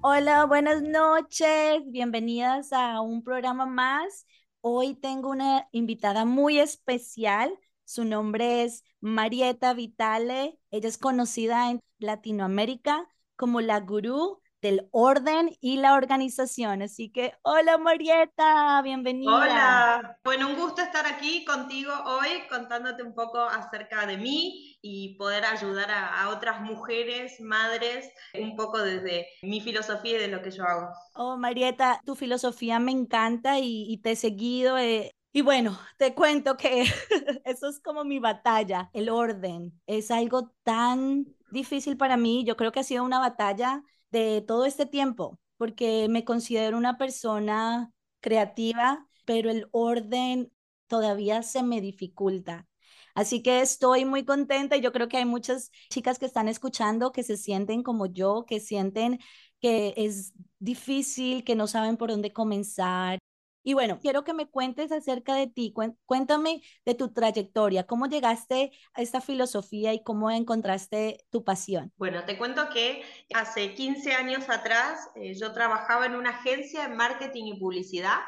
Hola, buenas noches, bienvenidas a un programa más. Hoy tengo una invitada muy especial. Su nombre es Marieta Vitale. Ella es conocida en Latinoamérica como la gurú del orden y la organización. Así que, hola Marieta, bienvenida. Hola, bueno, un gusto estar aquí contigo hoy contándote un poco acerca de mí y poder ayudar a, otras mujeres, madres, un poco desde mi filosofía y de lo que yo hago. Oh, Marieta, tu filosofía me encanta y, te he seguido. Eh, y bueno, te cuento que eso es como mi batalla, el orden. Es algo tan difícil para mí. Yo creo que ha sido una batalla de todo este tiempo, porque me considero una persona creativa, pero el orden todavía se me dificulta. Así que estoy muy contenta y yo creo que hay muchas chicas que están escuchando que se sienten como yo, que sienten que es difícil, que no saben por dónde comenzar, y bueno, quiero que me cuentes acerca de ti, cuéntame de tu trayectoria, cómo llegaste a esta filosofía y cómo encontraste tu pasión. Bueno, te cuento que hace 15 años atrás eh, yo trabajaba en una agencia de marketing y publicidad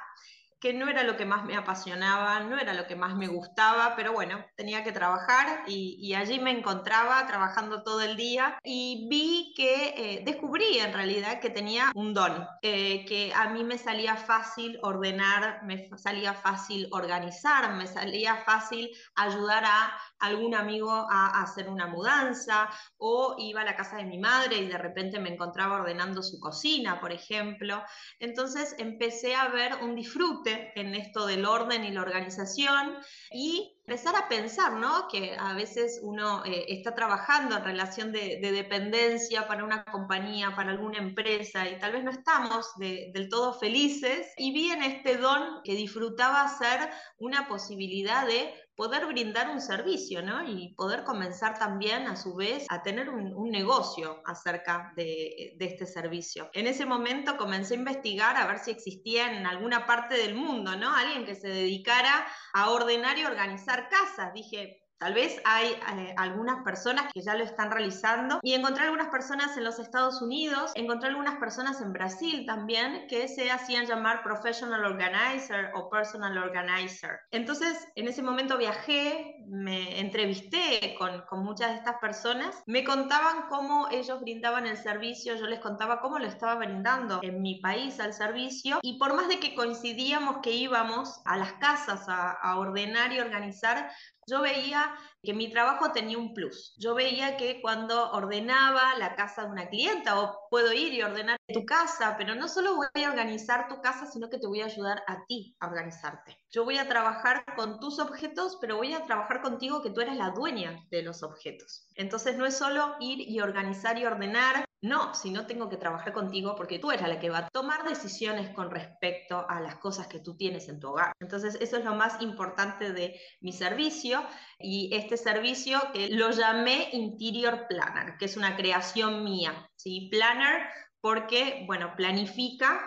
que no era lo que más me apasionaba, no era lo que más me gustaba, pero bueno, tenía que trabajar y, allí me encontraba trabajando todo el día y vi que eh, descubrí en realidad que tenía un don, eh, que a mí me salía fácil ordenar, me salía fácil organizar, me salía fácil ayudar a algún amigo a, hacer una mudanza o iba a la casa de mi madre y de repente me encontraba ordenando su cocina, por ejemplo. Entonces empecé a ver un disfrute en esto del orden y la organización y empezar a pensar, ¿no? Que a veces uno eh, está trabajando en relación de, dependencia para una compañía, para alguna empresa y tal vez no estamos del todo felices y vi en este don que disfrutaba ser una posibilidad de poder brindar un servicio, ¿no? Y poder comenzar también, a su vez, a tener un, negocio acerca de, de, este servicio. En ese momento comencé a investigar a ver si existía en alguna parte del mundo, ¿no? Alguien que se dedicara a ordenar y organizar casas. Dije, Tal vez hay eh, algunas personas que ya lo están realizando y encontré algunas personas en los Estados Unidos, encontré algunas personas en Brasil también que se hacían llamar professional organizer o personal organizer. Entonces, en ese momento viajé, me entrevisté con, con muchas de estas personas, me contaban cómo ellos brindaban el servicio, yo les contaba cómo lo estaba brindando en mi país al servicio y por más de que coincidíamos que íbamos a las casas a, a ordenar y organizar, yo veía que mi trabajo tenía un plus. Yo veía que cuando ordenaba la casa de una clienta, o puedo ir y ordenar tu casa, pero no solo voy a organizar tu casa, sino que te voy a ayudar a ti a organizarte. Yo voy a trabajar con tus objetos, pero voy a trabajar contigo que tú eres la dueña de los objetos. Entonces no es solo ir y organizar y ordenar, no, si no tengo que trabajar contigo porque tú eres la que va a tomar decisiones con respecto a las cosas que tú tienes en tu hogar. Entonces, eso es lo más importante de mi servicio y este servicio que lo llamé Interior Planner, que es una creación mía. ¿sí? Planner porque, bueno, planifica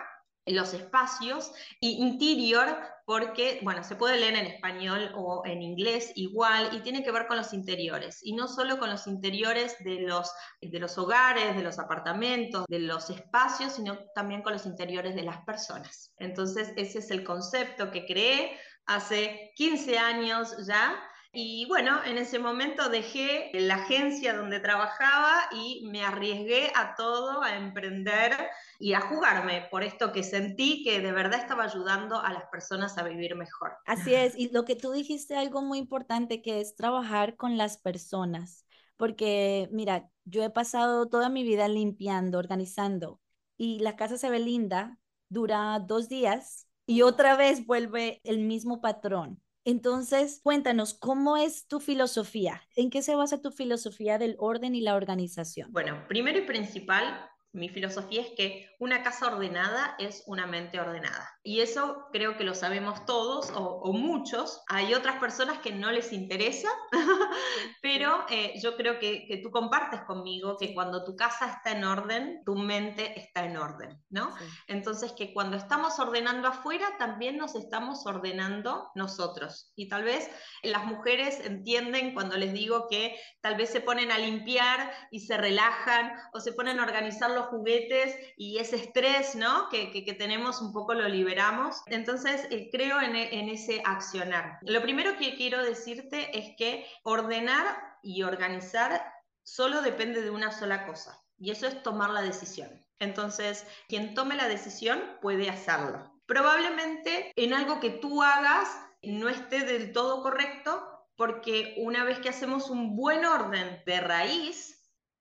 los espacios y interior porque, bueno, se puede leer en español o en inglés igual y tiene que ver con los interiores y no solo con los interiores de los, de los hogares, de los apartamentos, de los espacios, sino también con los interiores de las personas. Entonces, ese es el concepto que creé hace 15 años ya y bueno, en ese momento dejé la agencia donde trabajaba y me arriesgué a todo, a emprender y a jugarme por esto que sentí que de verdad estaba ayudando a las personas a vivir mejor. Así es, y lo que tú dijiste algo muy importante que es trabajar con las personas, porque mira, yo he pasado toda mi vida limpiando, organizando y la casa se ve linda, dura dos días y otra vez vuelve el mismo patrón. Entonces, cuéntanos, ¿cómo es tu filosofía? ¿En qué se basa tu filosofía del orden y la organización? Bueno, primero y principal, mi filosofía es que una casa ordenada es una mente ordenada. Y eso creo que lo sabemos todos o, muchos. Hay otras personas que no les interesa, pero eh, yo creo que, que, tú compartes conmigo que cuando tu casa está en orden, tu mente está en orden, ¿no? Entonces que cuando estamos ordenando afuera, también nos estamos ordenando nosotros. Y tal vez las mujeres entienden cuando les digo que tal vez se ponen a limpiar y se relajan o se ponen a organizar los juguetes y ese estrés, ¿no? Que, que, tenemos un poco lo liberamos. Entonces, eh, creo en, en ese accionar. Lo primero que quiero decirte es que ordenar y organizar solo depende de una sola cosa, y eso es tomar la decisión. Entonces, quien tome la decisión puede hacerlo. Probablemente en algo que tú hagas no esté del todo correcto, porque una vez que hacemos un buen orden de raíz,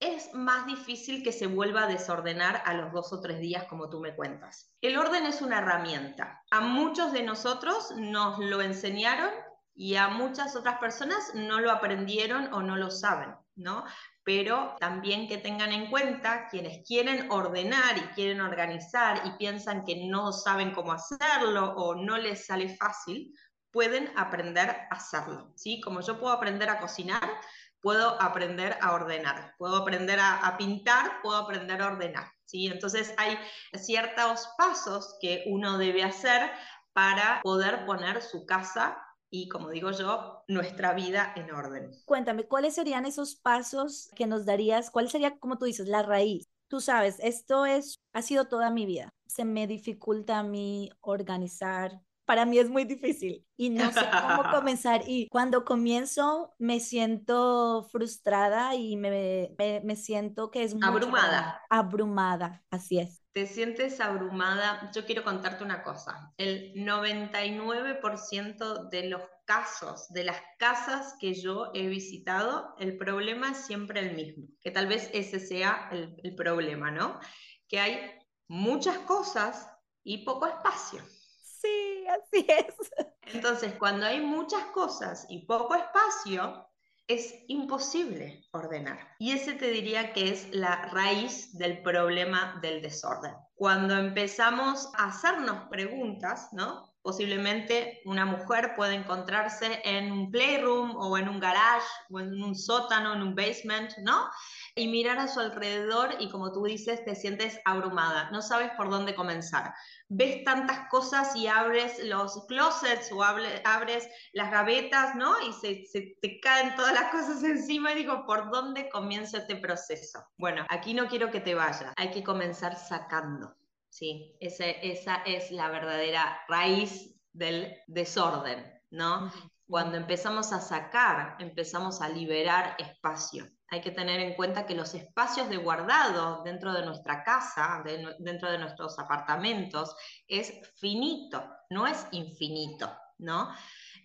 es más difícil que se vuelva a desordenar a los dos o tres días como tú me cuentas. El orden es una herramienta. A muchos de nosotros nos lo enseñaron y a muchas otras personas no lo aprendieron o no lo saben, ¿no? Pero también que tengan en cuenta quienes quieren ordenar y quieren organizar y piensan que no saben cómo hacerlo o no les sale fácil, pueden aprender a hacerlo, ¿sí? Como yo puedo aprender a cocinar, puedo aprender a ordenar, puedo aprender a, pintar, puedo aprender a ordenar. ¿sí? Entonces hay ciertos pasos que uno debe hacer para poder poner su casa y, como digo yo, nuestra vida en orden. Cuéntame, ¿cuáles serían esos pasos que nos darías? ¿Cuál sería, como tú dices, la raíz? Tú sabes, esto es, ha sido toda mi vida. Se me dificulta a mí organizar, para mí es muy difícil y no sé cómo comenzar. Y cuando comienzo me siento frustrada y me, me, siento que es... Abrumada. Abrumada, así es. Te sientes abrumada. Yo quiero contarte una cosa. El 99% de los casos, de las casas que yo he visitado, el problema es siempre el mismo. Que tal vez ese sea el, el problema, ¿no? Que hay muchas cosas y poco espacio. Entonces, cuando hay muchas cosas y poco espacio, es imposible ordenar. Y ese te diría que es la raíz del problema del desorden. Cuando empezamos a hacernos preguntas, ¿no? Posiblemente una mujer puede encontrarse en un playroom o en un garage o en un sótano, en un basement, ¿no? Y mirar a su alrededor y como tú dices, te sientes abrumada, no sabes por dónde comenzar ves tantas cosas y abres los closets o abres las gavetas, ¿no? Y se, te caen todas las cosas encima y digo, ¿por dónde comienzo este proceso? Bueno, aquí no quiero que te vayas, hay que comenzar sacando, ¿sí? esa es la verdadera raíz del desorden, ¿no? Cuando empezamos a sacar, empezamos a liberar espacio hay que tener en cuenta que los espacios de guardado dentro de nuestra casa, dentro de nuestros apartamentos, es finito, no es infinito, ¿no?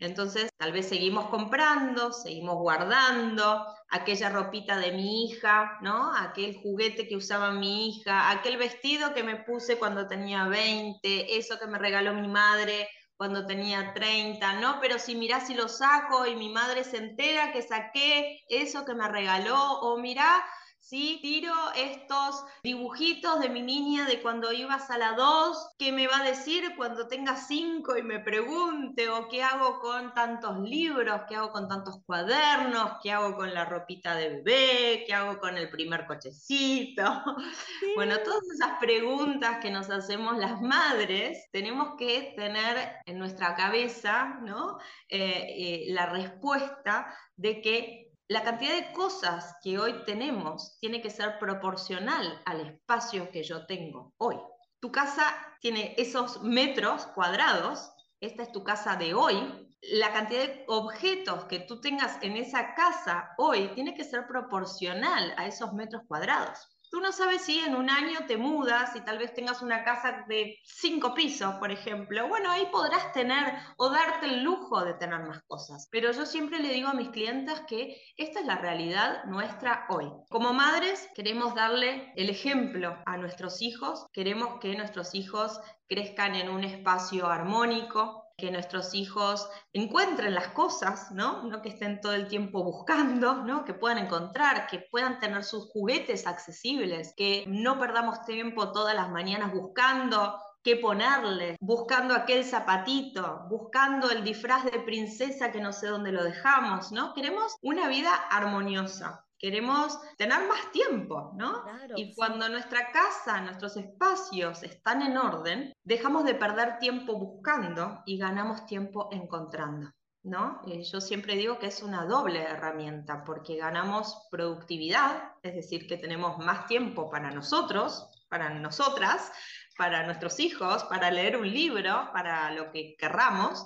Entonces, tal vez seguimos comprando, seguimos guardando aquella ropita de mi hija, ¿no? Aquel juguete que usaba mi hija, aquel vestido que me puse cuando tenía 20, eso que me regaló mi madre cuando tenía 30, ¿no? Pero si mirá si lo saco y mi madre se entera que saqué eso que me regaló, o mirá ¿sí? Tiro estos dibujitos de mi niña de cuando ibas a la 2, ¿qué me va a decir cuando tenga 5 y me pregunte? ¿O qué hago con tantos libros? ¿Qué hago con tantos cuadernos? ¿Qué hago con la ropita de bebé? ¿Qué hago con el primer cochecito? Bueno, todas esas preguntas que nos hacemos las madres, tenemos que tener en nuestra cabeza, ¿no? Eh, eh, la respuesta de que la cantidad de cosas que hoy tenemos tiene que ser proporcional al espacio que yo tengo hoy. Tu casa tiene esos metros cuadrados, esta es tu casa de hoy, la cantidad de objetos que tú tengas en esa casa hoy tiene que ser proporcional a esos metros cuadrados. Tú no sabes si en un año te mudas y tal vez tengas una casa de cinco pisos, por ejemplo. Bueno, ahí podrás tener o darte el lujo de tener más cosas. Pero yo siempre le digo a mis clientes que esta es la realidad nuestra hoy. Como madres queremos darle el ejemplo a nuestros hijos, queremos que nuestros hijos crezcan en un espacio armónico, que nuestros hijos encuentren las cosas, ¿no? No que estén todo el tiempo buscando, ¿no? Que puedan encontrar, que puedan tener sus juguetes accesibles, que no perdamos tiempo todas las mañanas buscando qué ponerle, buscando aquel zapatito, buscando el disfraz de princesa que no sé dónde lo dejamos, ¿no? Queremos una vida armoniosa. Queremos tener más tiempo, ¿no? y cuando nuestra casa, nuestros espacios están en orden, dejamos de perder tiempo buscando y ganamos tiempo encontrando. ¿No? Eh, yo siempre digo que es una doble herramienta porque ganamos productividad, es decir, que tenemos más tiempo para nosotros, para nosotras, para nuestros hijos, para leer un libro, para lo que querramos.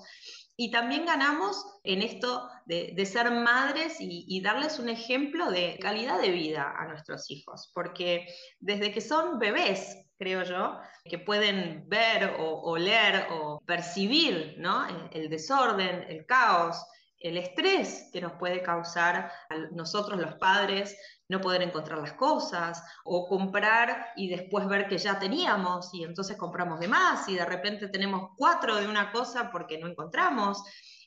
Y también ganamos en esto de, ser madres y, darles un ejemplo de calidad de vida a nuestros hijos, porque desde que son bebés, creo yo, que pueden ver o, o leer o percibir ¿no? el desorden, el caos, el estrés que nos puede causar a nosotros los padres no poder encontrar las cosas o comprar y después ver que ya teníamos y entonces compramos de más y de repente tenemos cuatro de una cosa porque no encontramos.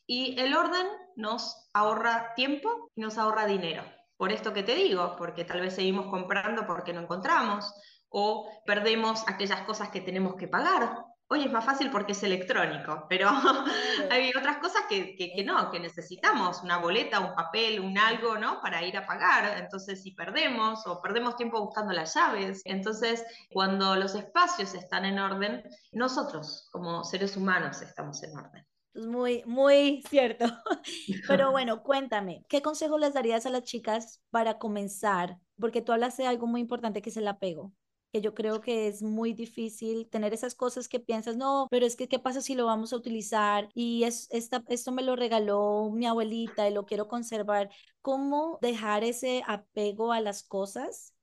Y el orden nos ahorra tiempo y nos ahorra dinero. Por esto que te digo, porque tal vez seguimos comprando porque no encontramos o perdemos aquellas cosas que tenemos que pagar Hoy es más fácil porque es electrónico, pero hay otras cosas que, que, no, que necesitamos, una boleta, un papel, un algo, ¿no? Para ir a pagar. Entonces, si perdemos o perdemos tiempo buscando las llaves, entonces cuando los espacios están en orden, nosotros como seres humanos estamos en orden. Es muy, muy cierto. Pero bueno, cuéntame, ¿qué consejo les darías a las chicas para comenzar? Porque tú hablas de algo muy importante que es el apego que yo creo que es muy difícil tener esas cosas que piensas, no, pero es que qué pasa si lo vamos a utilizar y es, esta, esto me lo regaló mi abuelita y lo quiero conservar. ¿Cómo dejar ese apego a las cosas?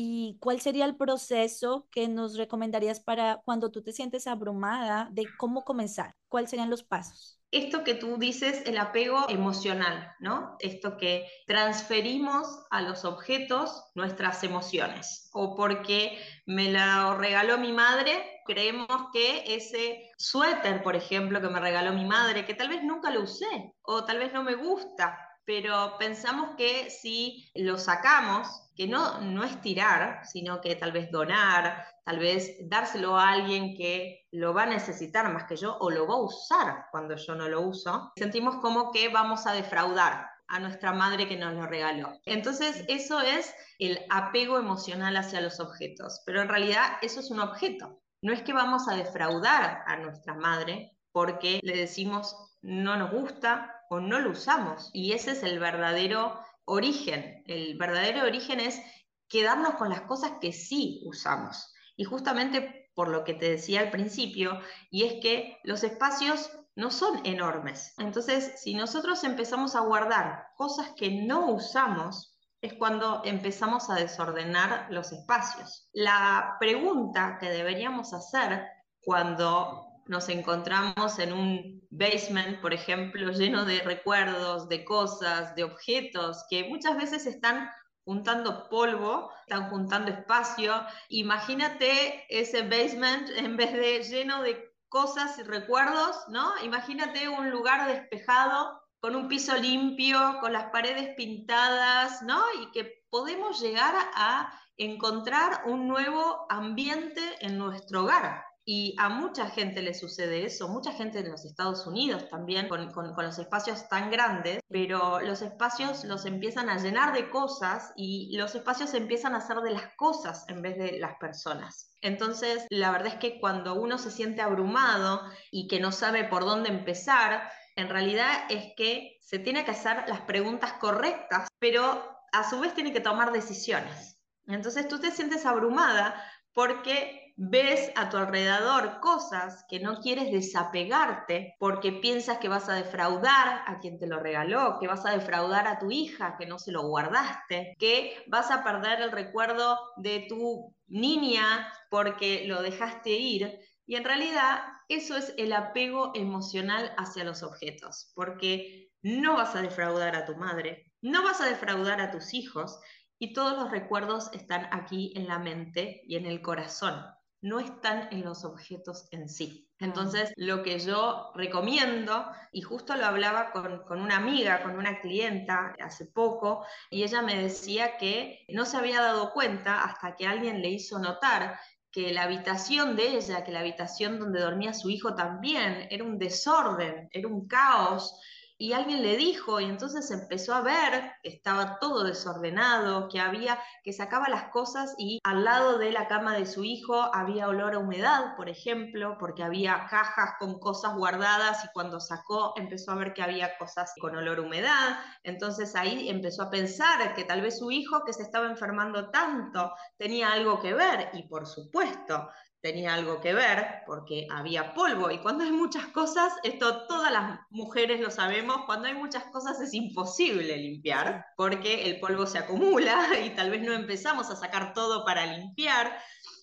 ¿Y cuál sería el proceso que nos recomendarías para cuando tú te sientes abrumada de cómo comenzar? ¿Cuáles serían los pasos? esto que tú dices, el apego emocional, ¿no? Esto que transferimos a los objetos nuestras emociones. O porque me lo regaló mi madre, creemos que ese suéter, por ejemplo, que me regaló mi madre, que tal vez nunca lo usé, o tal vez no me gusta, pero pensamos que si lo sacamos, que no, no es tirar, sino que tal vez donar, tal vez dárselo a alguien que lo va a necesitar más que yo o lo va a usar cuando yo no lo uso, sentimos como que vamos a defraudar a nuestra madre que nos lo regaló. Entonces, eso es el apego emocional hacia los objetos, pero en realidad eso es un objeto. No es que vamos a defraudar a nuestra madre porque le decimos no nos gusta, o no lo usamos. Y ese es el verdadero origen. El verdadero origen es quedarnos con las cosas que sí usamos. Y justamente por lo que te decía al principio, y es que los espacios no son enormes. Entonces, si nosotros empezamos a guardar cosas que no usamos, es cuando empezamos a desordenar los espacios. La pregunta que deberíamos hacer cuando nos encontramos en un basement, por ejemplo, lleno de recuerdos, de cosas, de objetos, que muchas veces están juntando polvo, están juntando espacio. Imagínate ese basement en vez de lleno de cosas y recuerdos, ¿no? Imagínate un lugar despejado, con un piso limpio, con las paredes pintadas, ¿no? Y que podemos llegar a encontrar un nuevo ambiente en nuestro hogar. Y a mucha gente le sucede eso, mucha gente en los Estados Unidos también, con, los espacios tan grandes, pero los espacios los empiezan a llenar de cosas y los espacios empiezan a ser de las cosas en vez de las personas. Entonces, la verdad es que cuando uno se siente abrumado y que no sabe por dónde empezar, en realidad es que se tiene que hacer las preguntas correctas, pero a su vez tiene que tomar decisiones. Entonces tú te sientes abrumada porque ves a tu alrededor cosas que no quieres desapegarte porque piensas que vas a defraudar a quien te lo regaló, que vas a defraudar a tu hija que no se lo guardaste, que vas a perder el recuerdo de tu niña porque lo dejaste ir. Y en realidad eso es el apego emocional hacia los objetos, porque no vas a defraudar a tu madre, no vas a defraudar a tus hijos y todos los recuerdos están aquí en la mente y en el corazón. No están en los objetos en sí. Entonces, lo que yo recomiendo, y justo lo hablaba con, con, una amiga, con una clienta hace poco, y ella me decía que no se había dado cuenta hasta que alguien le hizo notar que la habitación de ella, que la habitación donde dormía su hijo también, era un desorden, era un caos, y alguien le dijo y entonces empezó a ver que estaba todo desordenado, que había que sacaba las cosas y al lado de la cama de su hijo había olor a humedad, por ejemplo, porque había cajas con cosas guardadas y cuando sacó empezó a ver que había cosas con olor a humedad, entonces ahí empezó a pensar que tal vez su hijo que se estaba enfermando tanto tenía algo que ver y por supuesto tenía algo que ver porque había polvo y cuando hay muchas cosas, esto todas las mujeres lo sabemos, cuando hay muchas cosas es imposible limpiar porque el polvo se acumula y tal vez no empezamos a sacar todo para limpiar.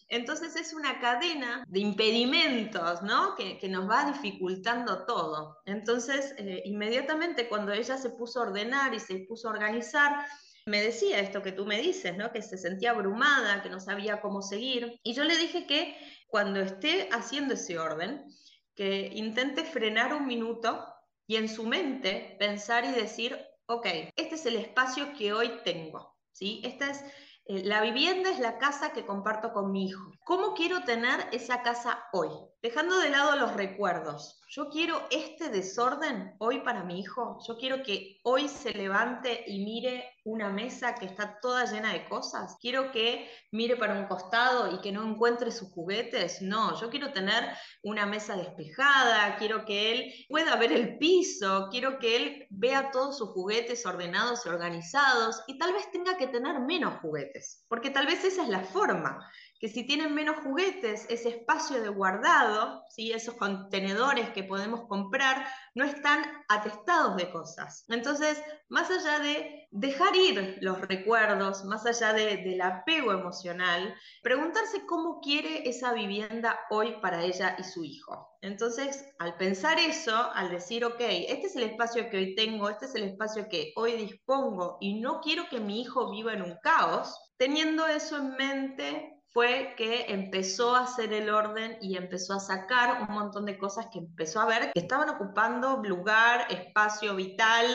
Entonces es una cadena de impedimentos, ¿no? Que, nos va dificultando todo. Entonces, eh, inmediatamente cuando ella se puso a ordenar y se puso a organizar, me decía esto que tú me dices, ¿no? Que se sentía abrumada, que no sabía cómo seguir. Y yo le dije que cuando esté haciendo ese orden, que intente frenar un minuto y en su mente pensar y decir, ok, este es el espacio que hoy tengo, ¿sí? Esta es eh, la vivienda es la casa que comparto con mi hijo. ¿Cómo quiero tener esa casa hoy? Dejando de lado los recuerdos, yo quiero este desorden hoy para mi hijo. Yo quiero que hoy se levante y mire una mesa que está toda llena de cosas. Quiero que mire para un costado y que no encuentre sus juguetes. No, yo quiero tener una mesa despejada, quiero que él pueda ver el piso, quiero que él vea todos sus juguetes ordenados y organizados y tal vez tenga que tener menos juguetes, porque tal vez esa es la forma que si tienen menos juguetes, ese espacio de guardado, ¿sí? esos contenedores que podemos comprar, no están atestados de cosas. Entonces, más allá de dejar ir los recuerdos, más allá del apego emocional, preguntarse cómo quiere esa vivienda hoy para ella y su hijo. Entonces, al pensar eso, al decir, ok, este es el espacio que hoy tengo, este es el espacio que hoy dispongo y no quiero que mi hijo viva en un caos, teniendo eso en mente, fue que empezó a hacer el orden y empezó a sacar un montón de cosas que empezó a ver que estaban ocupando lugar, espacio vital,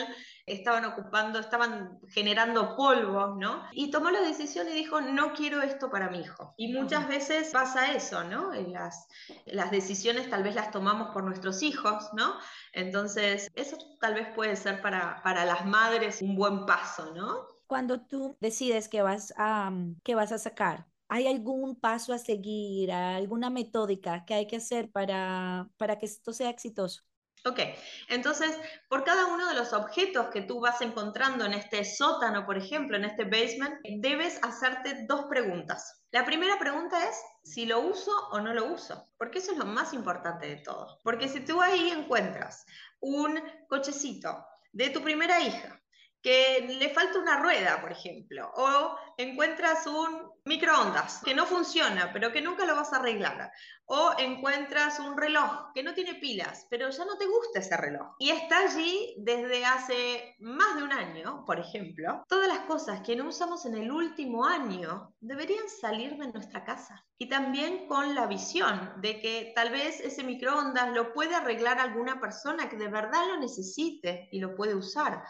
estaban ocupando, estaban generando polvo, ¿no? Y tomó la decisión y dijo, no quiero esto para mi hijo. Y muchas veces pasa eso, ¿no? Las, las decisiones tal vez las tomamos por nuestros hijos, ¿no? Entonces, eso tal vez puede ser para, para las madres un buen paso, ¿no? Cuando tú decides que vas a, que vas a sacar ¿Hay algún paso a seguir, alguna metódica que hay que hacer para, para que esto sea exitoso? Ok, entonces por cada uno de los objetos que tú vas encontrando en este sótano, por ejemplo, en este basement, debes hacerte dos preguntas. La primera pregunta es si lo uso o no lo uso, porque eso es lo más importante de todo. Porque si tú ahí encuentras un cochecito de tu primera hija, que le falta una rueda, por ejemplo, o encuentras un microondas que no funciona, pero que nunca lo vas a arreglar, o encuentras un reloj que no tiene pilas, pero ya no te gusta ese reloj. Y está allí desde hace más de un año, por ejemplo, todas las cosas que no usamos en el último año deberían salir de nuestra casa. Y también con la visión de que tal vez ese microondas lo puede arreglar alguna persona que de verdad lo necesite y lo puede usar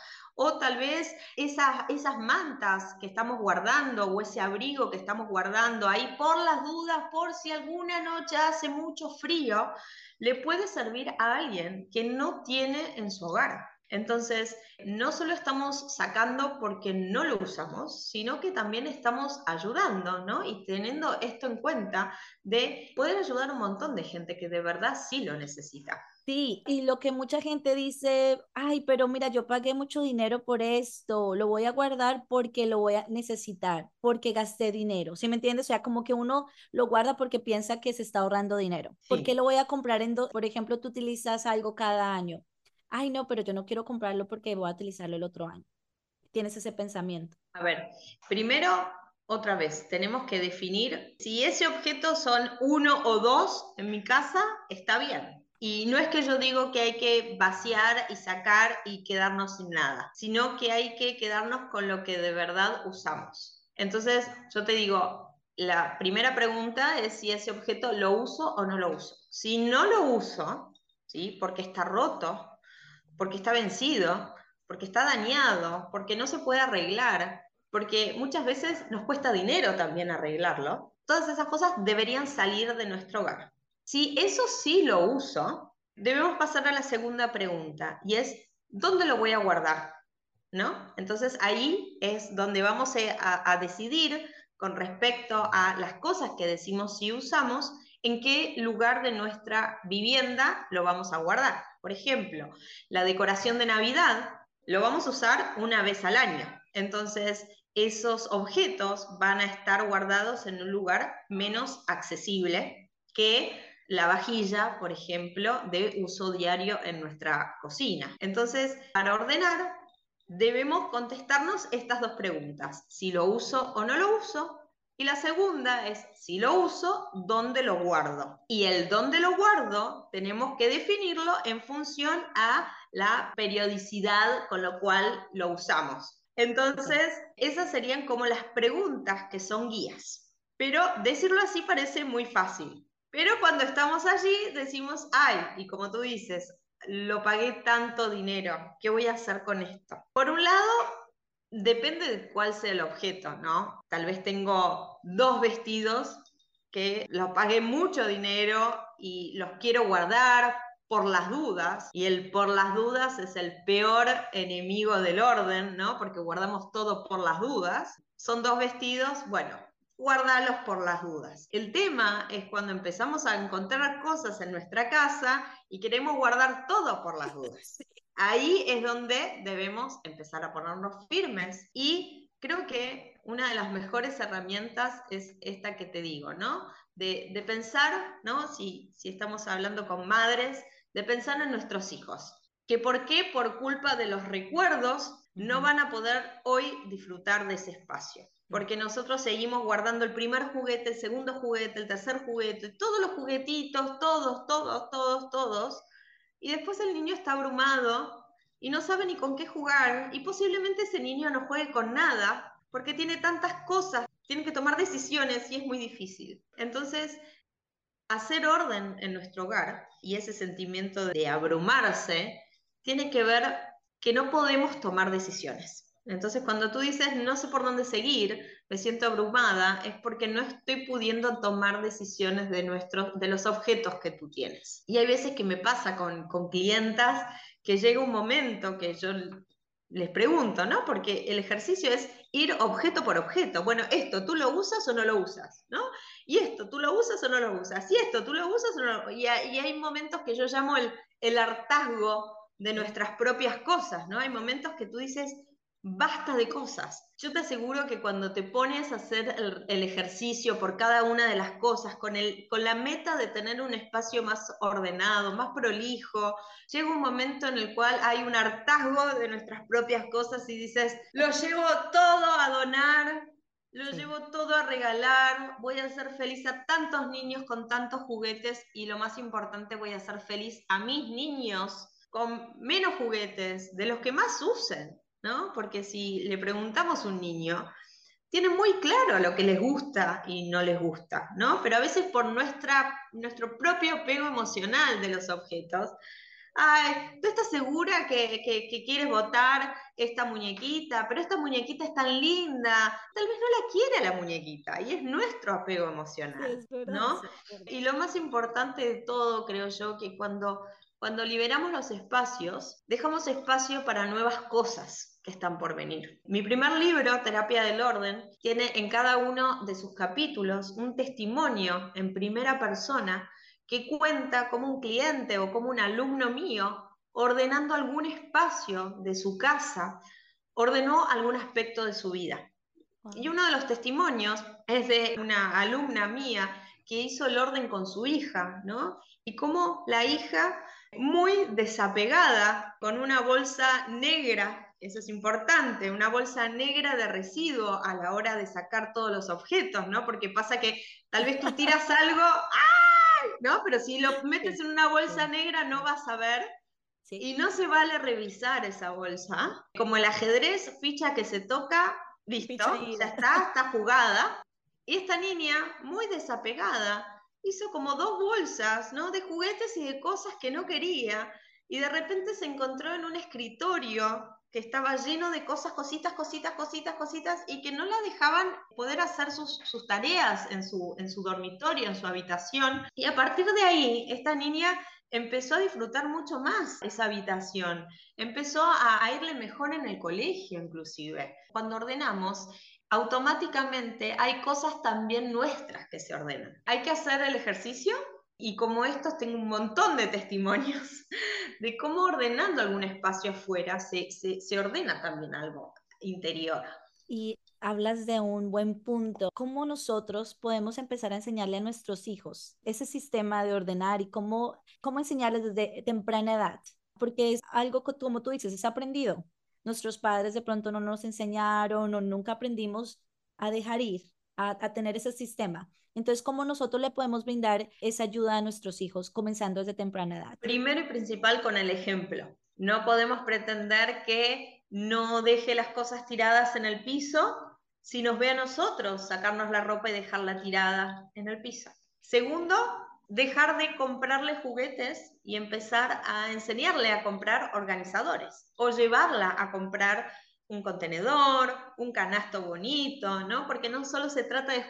o tal vez esas, esas mantas que estamos guardando o ese abrigo que estamos guardando ahí por las dudas, por si alguna noche hace mucho frío, le puede servir a alguien que no tiene en su hogar. Entonces, no solo estamos sacando porque no lo usamos, sino que también estamos ayudando, ¿no? Y teniendo esto en cuenta de poder ayudar a un montón de gente que de verdad sí lo necesita. Sí, y lo que mucha gente dice, ay, pero mira, yo pagué mucho dinero por esto, lo voy a guardar porque lo voy a necesitar, porque gasté dinero, ¿sí me entiendes? O sea, como que uno lo guarda porque piensa que se está ahorrando dinero. ¿Por qué lo voy a comprar en, por ejemplo, tú utilizas algo cada año? Ay, no, pero yo no quiero comprarlo porque voy a utilizarlo el otro año. Tienes ese pensamiento. A ver, primero otra vez, tenemos que definir si ese objeto son uno o dos en mi casa, está bien. Y no es que yo digo que hay que vaciar y sacar y quedarnos sin nada, sino que hay que quedarnos con lo que de verdad usamos. Entonces yo te digo, la primera pregunta es si ese objeto lo uso o no lo uso. Si no lo uso, ¿sí? porque está roto, porque está vencido, porque está dañado, porque no se puede arreglar, porque muchas veces nos cuesta dinero también arreglarlo, todas esas cosas deberían salir de nuestro hogar. Si eso sí lo uso, debemos pasar a la segunda pregunta y es, ¿dónde lo voy a guardar? ¿No? Entonces ahí es donde vamos a, a decidir con respecto a las cosas que decimos si usamos, en qué lugar de nuestra vivienda lo vamos a guardar. Por ejemplo, la decoración de Navidad lo vamos a usar una vez al año. Entonces, esos objetos van a estar guardados en un lugar menos accesible que la vajilla, por ejemplo, de uso diario en nuestra cocina. Entonces, para ordenar, debemos contestarnos estas dos preguntas, si lo uso o no lo uso. Y la segunda es, si lo uso, ¿dónde lo guardo? Y el dónde lo guardo tenemos que definirlo en función a la periodicidad con lo cual lo usamos. Entonces, esas serían como las preguntas que son guías. Pero decirlo así parece muy fácil. Pero cuando estamos allí decimos, ay, y como tú dices, lo pagué tanto dinero, ¿qué voy a hacer con esto? Por un lado, depende de cuál sea el objeto, ¿no? Tal vez tengo dos vestidos que los pagué mucho dinero y los quiero guardar por las dudas, y el por las dudas es el peor enemigo del orden, ¿no? Porque guardamos todo por las dudas. Son dos vestidos, bueno, guardarlos por las dudas. El tema es cuando empezamos a encontrar cosas en nuestra casa y queremos guardar todo por las dudas. Ahí es donde debemos empezar a ponernos firmes y creo que una de las mejores herramientas es esta que te digo, ¿no? De, pensar, ¿no? Si, si estamos hablando con madres, de pensar en nuestros hijos. Que por qué, por culpa de los recuerdos, no van a poder hoy disfrutar de ese espacio porque nosotros seguimos guardando el primer juguete, el segundo juguete, el tercer juguete, todos los juguetitos, todos, todos, todos, todos, y después el niño está abrumado y no sabe ni con qué jugar, y posiblemente ese niño no juegue con nada, porque tiene tantas cosas, tiene que tomar decisiones y es muy difícil. Entonces, hacer orden en nuestro hogar y ese sentimiento de abrumarse tiene que ver que no podemos tomar decisiones. Entonces, cuando tú dices no sé por dónde seguir, me siento abrumada, es porque no estoy pudiendo tomar decisiones de, nuestros, de los objetos que tú tienes. Y hay veces que me pasa con, con clientas que llega un momento que yo les pregunto, ¿no? Porque el ejercicio es ir objeto por objeto. Bueno, esto tú lo usas o no lo usas, ¿no? Y esto tú lo usas o no lo usas. Y esto tú lo usas o no lo Y, y hay momentos que yo llamo el, el hartazgo de nuestras propias cosas, ¿no? Hay momentos que tú dices, basta de cosas. Yo te aseguro que cuando te pones a hacer el, ejercicio por cada una de las cosas, con, el, con la meta de tener un espacio más ordenado, más prolijo, llega un momento en el cual hay un hartazgo de nuestras propias cosas y dices, lo llevo todo a donar, lo llevo todo a regalar, voy a hacer feliz a tantos niños con tantos juguetes y lo más importante, voy a hacer feliz a mis niños con menos juguetes, de los que más usen. ¿No? Porque si le preguntamos a un niño, tiene muy claro lo que les gusta y no les gusta, ¿no? Pero a veces por nuestra, nuestro propio apego emocional de los objetos, ay, ¿tú estás segura que, que, quieres votar esta muñequita? Pero esta muñequita es tan linda, tal vez no la quiere la muñequita y es nuestro apego emocional, ¿no? Y lo más importante de todo, creo yo, que cuando cuando liberamos los espacios, dejamos espacio para nuevas cosas que están por venir. Mi primer libro, Terapia del Orden, tiene en cada uno de sus capítulos un testimonio en primera persona que cuenta como un cliente o como un alumno mío ordenando algún espacio de su casa, ordenó algún aspecto de su vida. Y uno de los testimonios es de una alumna mía que hizo el orden con su hija, ¿no? Y cómo la hija muy desapegada, con una bolsa negra, eso es importante, una bolsa negra de residuo a la hora de sacar todos los objetos, ¿no? Porque pasa que tal vez tú tiras algo, ¡ay! ¿no? Pero si lo metes en una bolsa negra no vas a ver y no se vale revisar esa bolsa. Como el ajedrez, ficha que se toca, listo, ya está, está jugada. Y esta niña, muy desapegada, hizo como dos bolsas, ¿no? De juguetes y de cosas que no quería. Y de repente se encontró en un escritorio que estaba lleno de cosas, cositas, cositas, cositas, cositas, y que no la dejaban poder hacer sus, tareas en su, en su dormitorio, en su habitación. Y a partir de ahí, esta niña empezó a disfrutar mucho más esa habitación, empezó a, a irle mejor en el colegio inclusive. Cuando ordenamos, automáticamente hay cosas también nuestras que se ordenan. Hay que hacer el ejercicio y como estos tengo un montón de testimonios de cómo ordenando algún espacio afuera se, se, ordena también algo interior. Y hablas de un buen punto. ¿Cómo nosotros podemos empezar a enseñarle a nuestros hijos ese sistema de ordenar y cómo, cómo enseñarles desde temprana edad? Porque es algo que, como tú dices, es aprendido nuestros padres de pronto no nos enseñaron o nunca aprendimos a dejar ir, a, tener ese sistema. Entonces, ¿cómo nosotros le podemos brindar esa ayuda a nuestros hijos comenzando desde temprana edad? Primero y principal con el ejemplo. No podemos pretender que no deje las cosas tiradas en el piso si nos ve a nosotros sacarnos la ropa y dejarla tirada en el piso. Segundo, dejar de comprarle juguetes y empezar a enseñarle a comprar organizadores o llevarla a comprar un contenedor, un canasto bonito, ¿no? Porque no solo se trata de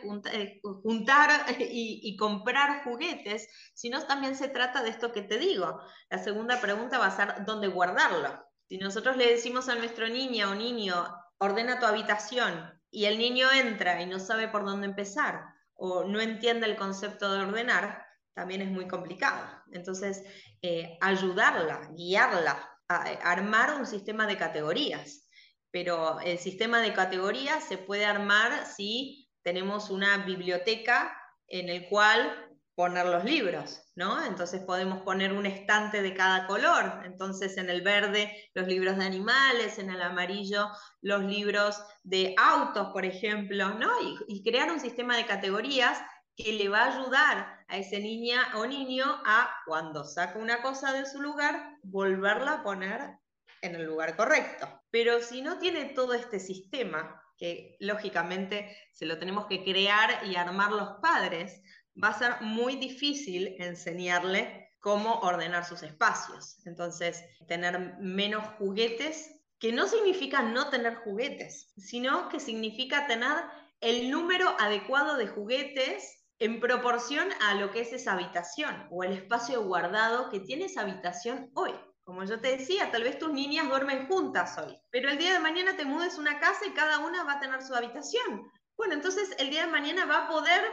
juntar, y, comprar juguetes, sino también se trata de esto que te digo. La segunda pregunta va a ser dónde guardarlo. Si nosotros le decimos a nuestro niña o niño, ordena tu habitación, y el niño entra y no sabe por dónde empezar, o no entiende el concepto de ordenar, también es muy complicado. Entonces, eh, ayudarla, guiarla, a, armar un sistema de categorías. Pero el sistema de categorías se puede armar si tenemos una biblioteca en el cual poner los libros, ¿no? Entonces podemos poner un estante de cada color. Entonces en el verde los libros de animales, en el amarillo los libros de autos, por ejemplo, ¿no? y crear un sistema de categorías que le va a ayudar a ese niña o niño a, cuando saca una cosa de su lugar, volverla a poner en el lugar correcto. Pero si no tiene todo este sistema, que lógicamente se lo tenemos que crear y armar los padres, va a ser muy difícil enseñarle cómo ordenar sus espacios. Entonces, tener menos juguetes, que no significa no tener juguetes, sino que significa tener el número adecuado de juguetes en proporción a lo que es esa habitación o el espacio guardado que tiene esa habitación hoy. Como yo te decía, tal vez tus niñas duermen juntas hoy, pero el día de mañana te mudes una casa y cada una va a tener su habitación. Bueno, entonces el día de mañana va a poder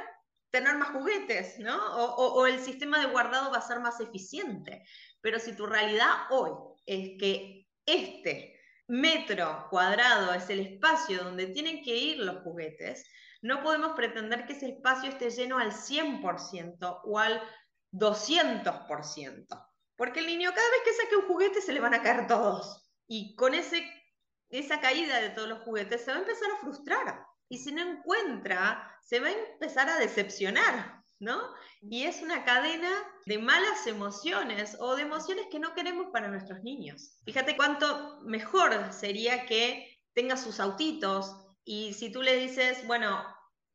tener más juguetes, ¿no? O, el sistema de guardado va a ser más eficiente. Pero si tu realidad hoy es que este metro cuadrado es el espacio donde tienen que ir los juguetes, no podemos pretender que ese espacio esté lleno al 100% o al 200%, porque el niño cada vez que saque un juguete se le van a caer todos. Y con ese, esa caída de todos los juguetes se va a empezar a frustrar. Y si no encuentra, se va a empezar a decepcionar, ¿no? Y es una cadena de malas emociones o de emociones que no queremos para nuestros niños. Fíjate cuánto mejor sería que tenga sus autitos, y si tú le dices, bueno,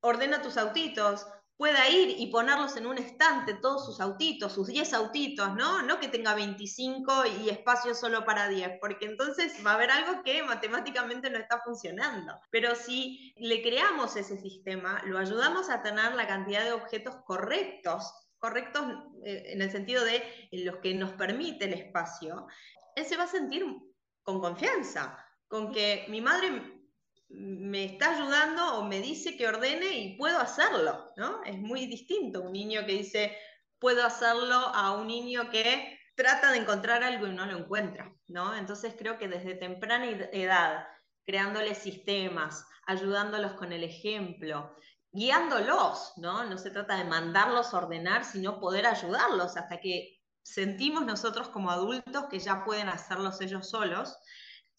ordena tus autitos, pueda ir y ponerlos en un estante, todos sus autitos, sus 10 autitos, ¿no? No que tenga 25 y espacio solo para 10, porque entonces va a haber algo que matemáticamente no está funcionando. Pero si le creamos ese sistema, lo ayudamos a tener la cantidad de objetos correctos, correctos eh, en el sentido de los que nos permite el espacio, él se va a sentir con confianza, con que mi madre me está ayudando o me dice que ordene y puedo hacerlo, ¿no? Es muy distinto un niño que dice puedo hacerlo a un niño que trata de encontrar algo y no lo encuentra, ¿no? Entonces creo que desde temprana edad, creándoles sistemas, ayudándolos con el ejemplo, guiándolos, ¿no? No se trata de mandarlos ordenar, sino poder ayudarlos hasta que sentimos nosotros como adultos que ya pueden hacerlos ellos solos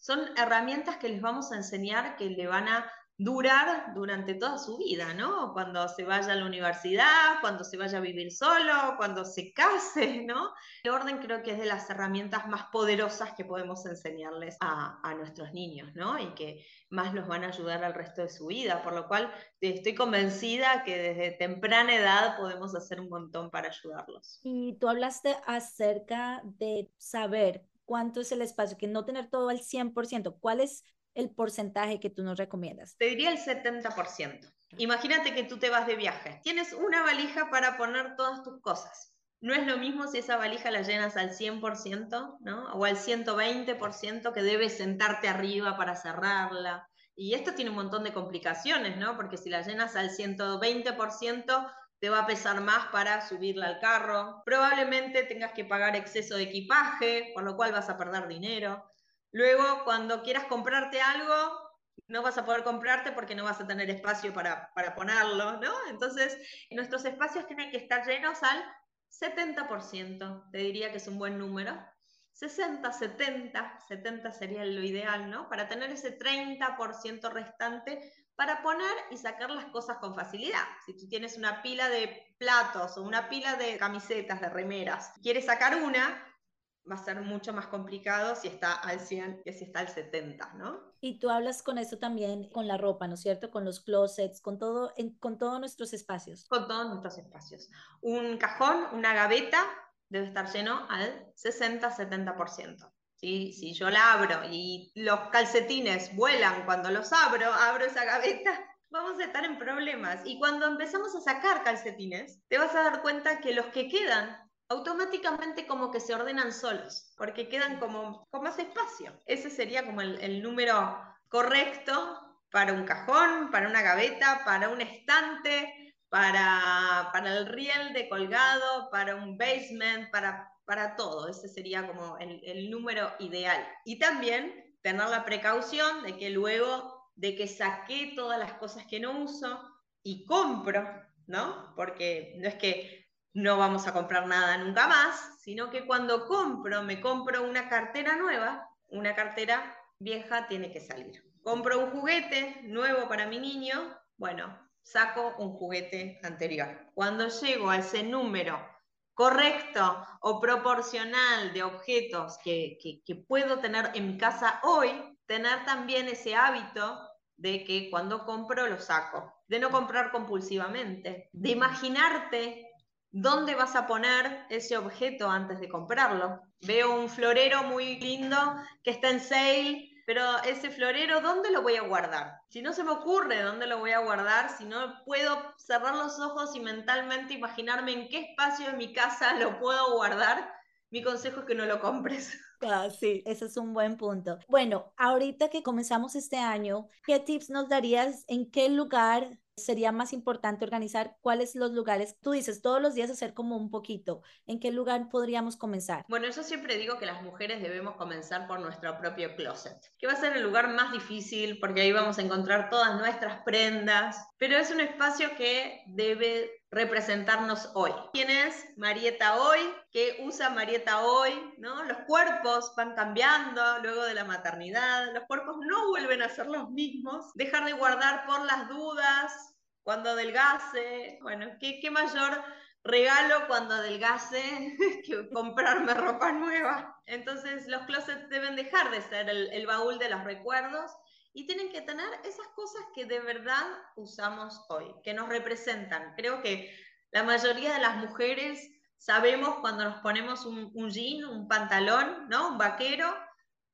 son herramientas que les vamos a enseñar que le van a durar durante toda su vida, ¿no? Cuando se vaya a la universidad, cuando se vaya a vivir solo, cuando se case, ¿no? El orden creo que es de las herramientas más poderosas que podemos enseñarles a, a nuestros niños, ¿no? Y que más los van a ayudar al resto de su vida, por lo cual estoy convencida que desde temprana edad podemos hacer un montón para ayudarlos. Y tú hablaste acerca de saber cuánto es el espacio, que no tener todo al 100%. ¿Cuál es el porcentaje que tú nos recomiendas? Te diría el 70%. Imagínate que tú te vas de viaje. Tienes una valija para poner todas tus cosas. No es lo mismo si esa valija la llenas al 100%, ¿no? O al 120% que debes sentarte arriba para cerrarla. Y esto tiene un montón de complicaciones, ¿no? Porque si la llenas al 120%, te va a pesar más para subirla al carro. Probablemente tengas que pagar exceso de equipaje, por lo cual vas a perder dinero. Luego, cuando quieras comprarte algo, no vas a poder comprarte porque no vas a tener espacio para, para ponerlo, ¿no? Entonces, nuestros espacios tienen que estar llenos al 70%, te diría que es un buen número. 60, 70, 70 sería lo ideal, ¿no? Para tener ese 30% restante para poner y sacar las cosas con facilidad. Si tú tienes una pila de platos o una pila de camisetas, de remeras, quieres sacar una, va a ser mucho más complicado si está al 100 que si está al 70, ¿no? Y tú hablas con eso también con la ropa, ¿no es cierto? Con los closets, con todo, en, con todos nuestros espacios. Con todos nuestros espacios. Un cajón, una gaveta, debe estar lleno al 60-70%. ¿Sí? Si yo la abro y los calcetines vuelan cuando los abro, abro esa gaveta, vamos a estar en problemas. Y cuando empezamos a sacar calcetines, te vas a dar cuenta que los que quedan automáticamente como que se ordenan solos, porque quedan como con más espacio. Ese sería como el, número correcto para un cajón, para una gaveta, para un estante, para, para el riel de colgado, para un basement, para, para todo. Ese sería como el, número ideal. Y también tener la precaución de que luego de que saqué todas las cosas que no uso y compro, ¿no? Porque no es que no vamos a comprar nada nunca más, sino que cuando compro, me compro una cartera nueva, una cartera vieja tiene que salir. Compro un juguete nuevo para mi niño, bueno, saco un juguete anterior. Cuando llego a ese número correcto o proporcional de objetos que, que, puedo tener en mi casa hoy, tener también ese hábito de que cuando compro lo saco, de no comprar compulsivamente, de imaginarte ¿Dónde vas a poner ese objeto antes de comprarlo? Veo un florero muy lindo que está en sale, pero ese florero, ¿dónde lo voy a guardar? Si no se me ocurre dónde lo voy a guardar, si no puedo cerrar los ojos y mentalmente imaginarme en qué espacio de mi casa lo puedo guardar, mi consejo es que no lo compres. Ah, sí, ese es un buen punto. Bueno, ahorita que comenzamos este año, ¿qué tips nos darías? ¿En qué lugar sería más importante organizar cuáles los lugares, tú dices todos los días hacer como un poquito, ¿en qué lugar podríamos comenzar? Bueno, yo siempre digo que las mujeres debemos comenzar por nuestro propio closet, que va a ser el lugar más difícil porque ahí vamos a encontrar todas nuestras prendas, pero es un espacio que debe representarnos hoy. ¿Quién es Marieta hoy? ¿Qué usa Marieta hoy? ¿No? Los cuerpos van cambiando luego de la maternidad, los cuerpos no vuelven a ser los mismos, dejar de guardar por las dudas, cuando adelgase, bueno, ¿qué, mayor regalo cuando adelgase que comprarme ropa nueva? Entonces los closets deben dejar de ser el baúl de los recuerdos y tienen que tener esas cosas que de verdad usamos hoy, que nos representan. Creo que la mayoría de las mujeres sabemos cuando nos ponemos un, jean, un pantalón, ¿no? un vaquero,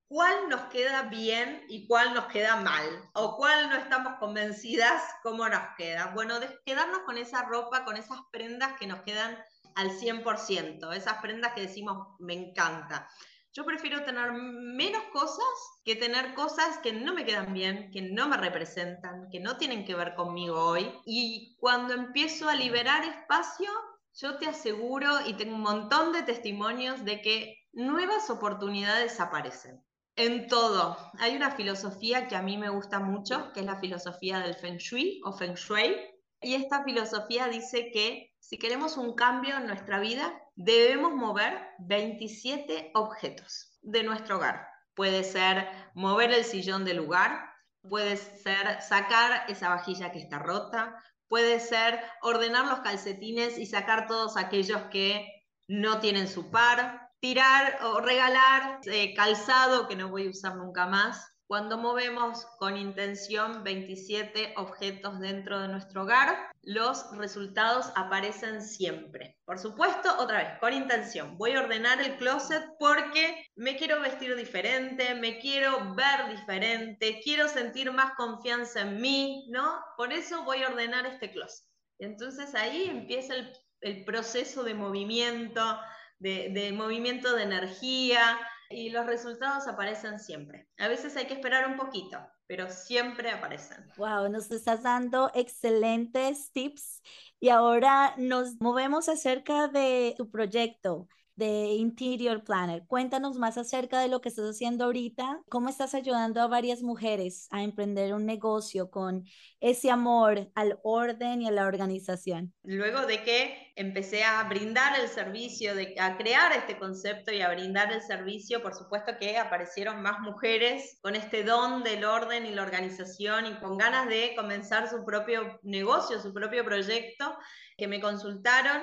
cuál nos queda bien y cuál nos queda mal, o cuál no estamos convencidas cómo nos queda. Bueno, de quedarnos con esa ropa, con esas prendas que nos quedan al 100%, esas prendas que decimos, me encanta. Yo prefiero tener menos cosas que tener cosas que no me quedan bien, que no me representan, que no tienen que ver conmigo hoy. Y cuando empiezo a liberar espacio, yo te aseguro y tengo un montón de testimonios de que nuevas oportunidades aparecen. En todo. Hay una filosofía que a mí me gusta mucho, que es la filosofía del Feng Shui o Feng Shui. Y esta filosofía dice que si queremos un cambio en nuestra vida, debemos mover 27 objetos de nuestro hogar. Puede ser mover el sillón del lugar, puede ser sacar esa vajilla que está rota, puede ser ordenar los calcetines y sacar todos aquellos que no tienen su par, tirar o regalar eh, calzado que no voy a usar nunca más, cuando movemos con intención 27 objetos dentro de nuestro hogar, los resultados aparecen siempre. Por supuesto, otra vez, con intención. Voy a ordenar el closet porque me quiero vestir diferente, me quiero ver diferente, quiero sentir más confianza en mí, ¿no? Por eso voy a ordenar este closet. Entonces ahí empieza el, proceso de movimiento, de movimiento de energía, y los resultados aparecen siempre. A veces hay que esperar un poquito, pero siempre aparecen. Wow, nos estás dando excelentes tips y ahora nos movemos acerca de tu proyecto de Interior Planner. Cuéntanos más acerca de lo que estás haciendo ahorita, cómo estás ayudando a varias mujeres a emprender un negocio con ese amor al orden y a la organización. Luego de que empecé a brindar el servicio, de, a crear este concepto y a brindar el servicio, por supuesto que aparecieron más mujeres con este don del orden y la organización y con ganas de comenzar su propio negocio, su propio proyecto, que me consultaron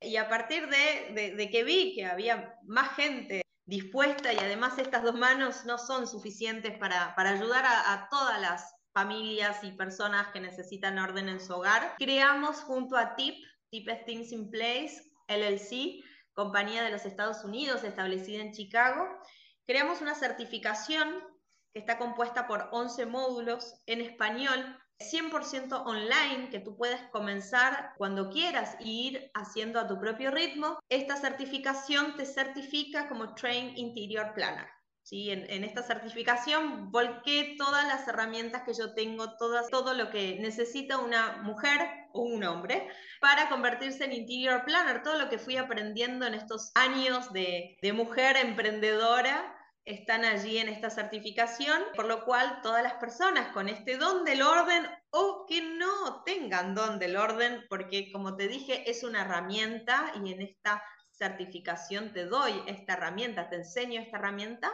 y a partir de, que vi que había más gente dispuesta y además estas dos manos no son suficientes para, ayudar a, todas las familias y personas que necesitan orden en su hogar, creamos junto a TIP, TIP Things in Place, LLC, compañía de los Estados Unidos establecida en Chicago, creamos una certificación que está compuesta por 11 módulos en español 100% online que tú puedes comenzar cuando quieras e ir haciendo a tu propio ritmo. Esta certificación te certifica como Train Interior Planner. ¿sí? En, esta certificación volqué todas las herramientas que yo tengo, todas, todo lo que necesita una mujer o un hombre para convertirse en Interior Planner, todo lo que fui aprendiendo en estos años de, de mujer emprendedora están allí en esta certificación, por lo cual todas las personas con este don del orden o que no tengan don del orden, porque como te dije, es una herramienta y en esta certificación te doy esta herramienta, te enseño esta herramienta,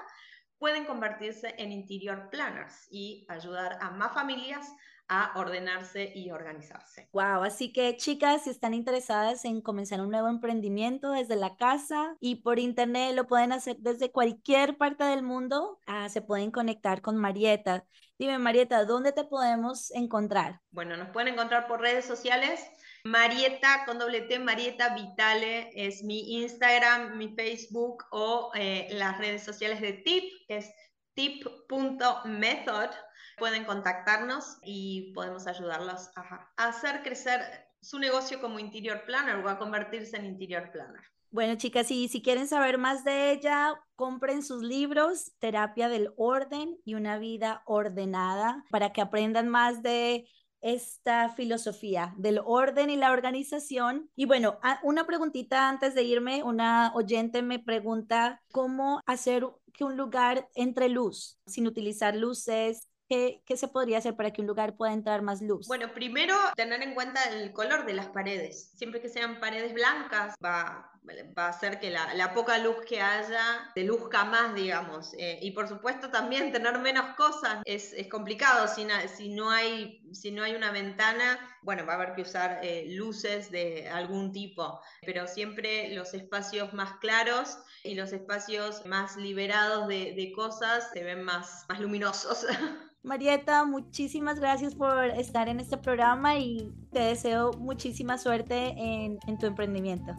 pueden convertirse en interior planners y ayudar a más familias a ordenarse y organizarse. Wow, así que chicas, si están interesadas en comenzar un nuevo emprendimiento desde la casa y por internet lo pueden hacer desde cualquier parte del mundo, ah, se pueden conectar con Marieta. Dime, Marieta, ¿dónde te podemos encontrar? Bueno, nos pueden encontrar por redes sociales. Marieta con doble T, Marieta Vitale es mi Instagram, mi Facebook o eh, las redes sociales de TIP, que es tip.method pueden contactarnos y podemos ayudarlos a, hacer crecer su negocio como interior planner o a convertirse en interior planner. Bueno, chicas, y si quieren saber más de ella, compren sus libros, Terapia del Orden y una vida ordenada, para que aprendan más de esta filosofía del orden y la organización. Y bueno, una preguntita antes de irme, una oyente me pregunta cómo hacer que un lugar entre luz sin utilizar luces, ¿Qué, se podría hacer para que un lugar pueda entrar más luz? Bueno, primero tener en cuenta el color de las paredes. Siempre que sean paredes blancas va, va a hacer que la, poca luz que haya se luzca más, digamos. Eh, y por supuesto también tener menos cosas es, complicado. Si, si, no hay, si no hay una ventana, bueno, va a haber que usar eh, luces de algún tipo. Pero siempre los espacios más claros y los espacios más liberados de, de cosas se ven más, más luminosos. Marieta, muchísimas gracias por estar en este programa y te deseo muchísima suerte en, en tu emprendimiento.